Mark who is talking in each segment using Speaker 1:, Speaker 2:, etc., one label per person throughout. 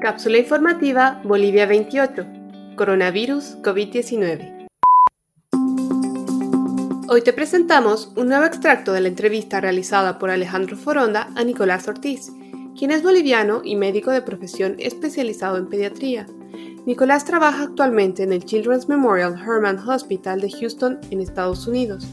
Speaker 1: Cápsula informativa Bolivia 28. Coronavirus COVID-19. Hoy te presentamos un nuevo extracto de la entrevista realizada por Alejandro Foronda a Nicolás Ortiz, quien es boliviano y médico de profesión especializado en pediatría. Nicolás trabaja actualmente en el Children's Memorial Hermann Hospital de Houston, en Estados Unidos.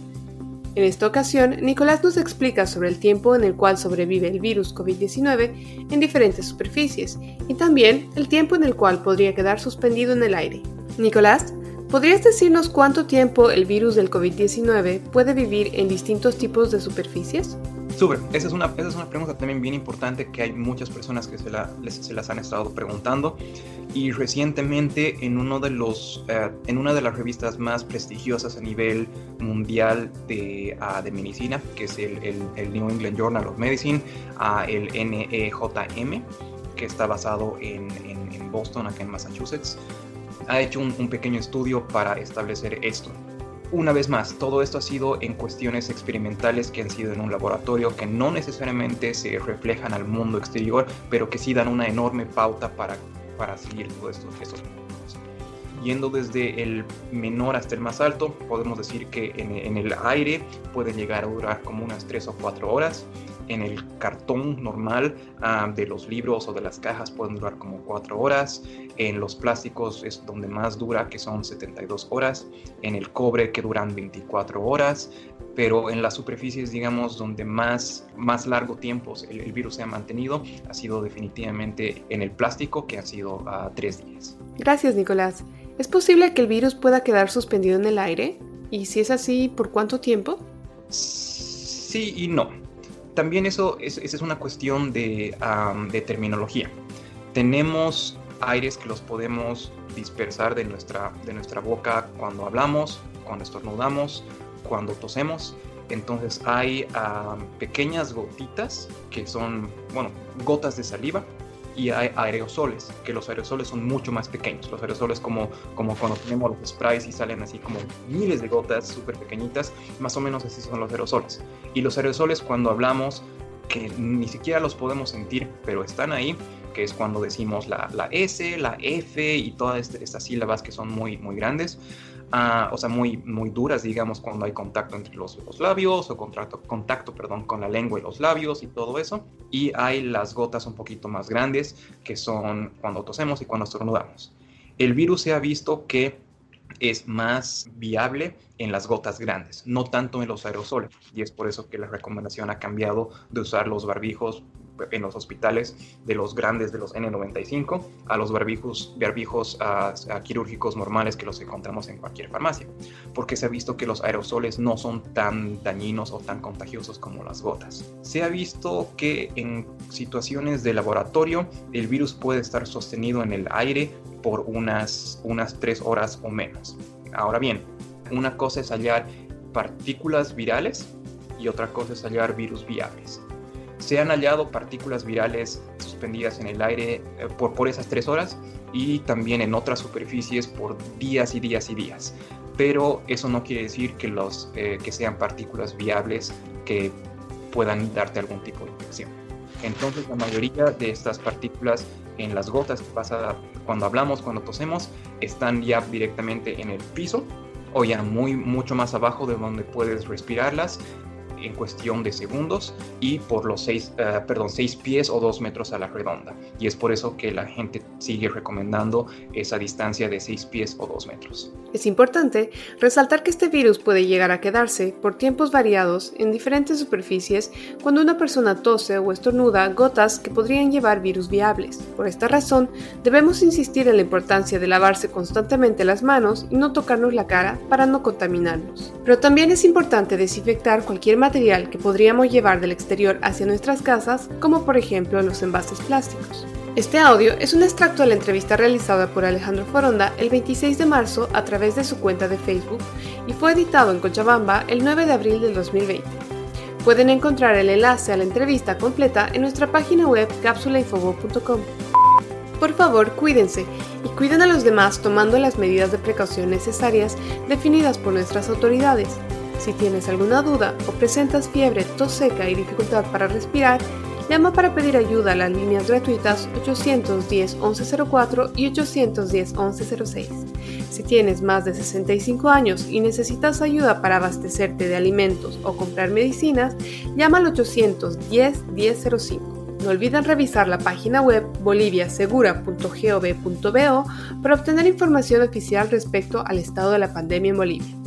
Speaker 1: En esta ocasión, Nicolás nos explica sobre el tiempo en el cual sobrevive el virus COVID-19 en diferentes superficies y también el tiempo en el cual podría quedar suspendido en el aire. Nicolás, ¿podrías decirnos cuánto tiempo el virus del COVID-19 puede vivir en distintos tipos de superficies?
Speaker 2: Súper, esa es, una, esa es una pregunta también bien importante que hay muchas personas que se, la, se las han estado preguntando. Y recientemente en, uno de los, eh, en una de las revistas más prestigiosas a nivel mundial de, uh, de medicina, que es el, el, New England Journal of Medicine, uh, el NEJM, que está basado en, en, Boston, acá en Massachusetts, ha hecho un pequeño estudio para establecer esto una vez más, todo esto ha sido en cuestiones experimentales que han sido en un laboratorio que no necesariamente se reflejan al mundo exterior, pero que sí dan una enorme pauta para, para seguir todos estos, estos Yendo desde el menor hasta el más alto, podemos decir que en, en el aire puede llegar a durar como unas 3 o 4 horas en el cartón normal ah, de los libros o de las cajas pueden durar como 4 horas. En los plásticos es donde más dura, que son 72 horas. En el cobre, que duran 24 horas. Pero en las superficies, digamos, donde más, más largo tiempo el, virus se ha mantenido, ha sido definitivamente en el plástico, que ha sido a 3 días.
Speaker 1: Gracias, Nicolás. ¿Es posible que el virus pueda quedar suspendido en el aire? Y si es así, ¿por cuánto tiempo?
Speaker 2: Sí y no también eso es, es una cuestión de, de, terminología. Tenemos aires que los podemos dispersar de nuestra, de nuestra boca cuando hablamos, cuando estornudamos, cuando tosemos. Entonces hay pequeñas gotitas que son, bueno, gotas de saliva y hay aerosoles, que los aerosoles son mucho más pequeños. Los aerosoles como, como cuando tenemos los sprays y salen así como miles de gotas súper pequeñitas, más o menos así son los aerosoles. Y los aerosoles cuando hablamos, que ni siquiera los podemos sentir, pero están ahí, que es cuando decimos la, la S, la F y todas este, estas sílabas que son muy, muy grandes, uh, o sea, muy, muy duras, digamos, cuando hay contacto entre los, los labios o contacto, contacto perdón, con la lengua y los labios y todo eso. Y hay las gotas un poquito más grandes, que son cuando tosemos y cuando estornudamos. El virus se ha visto que es más viable en las gotas grandes, no tanto en los aerosoles. Y es por eso que la recomendación ha cambiado de usar los barbijos en los hospitales de los grandes de los N95 a los barbijos, barbijos quirúrgicos normales que los encontramos en cualquier farmacia, porque se ha visto que los aerosoles no son tan dañinos o tan contagiosos como las gotas. Se ha visto que en situaciones de laboratorio el virus puede estar sostenido en el aire por unas, unas tres horas o menos. Ahora bien, una cosa es hallar partículas virales y otra cosa es hallar virus viables. Se han hallado partículas virales suspendidas en el aire eh, por, esas tres horas y también en otras superficies por días y días y días. Pero eso no quiere decir que, los, eh, que sean partículas viables que puedan darte algún tipo de infección. Entonces la mayoría de estas partículas en las gotas que pasa cuando hablamos, cuando tosemos, están ya directamente en el piso o ya muy mucho más abajo de donde puedes respirarlas en cuestión de segundos y por los seis, uh, perdón, seis pies o dos metros a la redonda. Y es por eso que la gente sigue recomendando esa distancia de seis pies o dos metros.
Speaker 1: Es importante resaltar que este virus puede llegar a quedarse por tiempos variados en diferentes superficies cuando una persona tose o estornuda gotas que podrían llevar virus viables. Por esta razón, debemos insistir en la importancia de lavarse constantemente las manos y no tocarnos la cara para no contaminarnos. Pero también es importante desinfectar cualquier material que podríamos llevar del exterior hacia nuestras casas, como por ejemplo los envases plásticos. Este audio es un extracto de la entrevista realizada por Alejandro Foronda el 26 de marzo a través de su cuenta de Facebook y fue editado en Cochabamba el 9 de abril del 2020. Pueden encontrar el enlace a la entrevista completa en nuestra página web cápsulainfobo.com. Por favor, cuídense y cuiden a los demás tomando las medidas de precaución necesarias definidas por nuestras autoridades. Si tienes alguna duda o presentas fiebre, tos seca y dificultad para respirar, Llama para pedir ayuda a las líneas gratuitas 810-1104 y 810-1106. Si tienes más de 65 años y necesitas ayuda para abastecerte de alimentos o comprar medicinas, llama al 810-1005. No olviden revisar la página web boliviasegura.gov.bo para obtener información oficial respecto al estado de la pandemia en Bolivia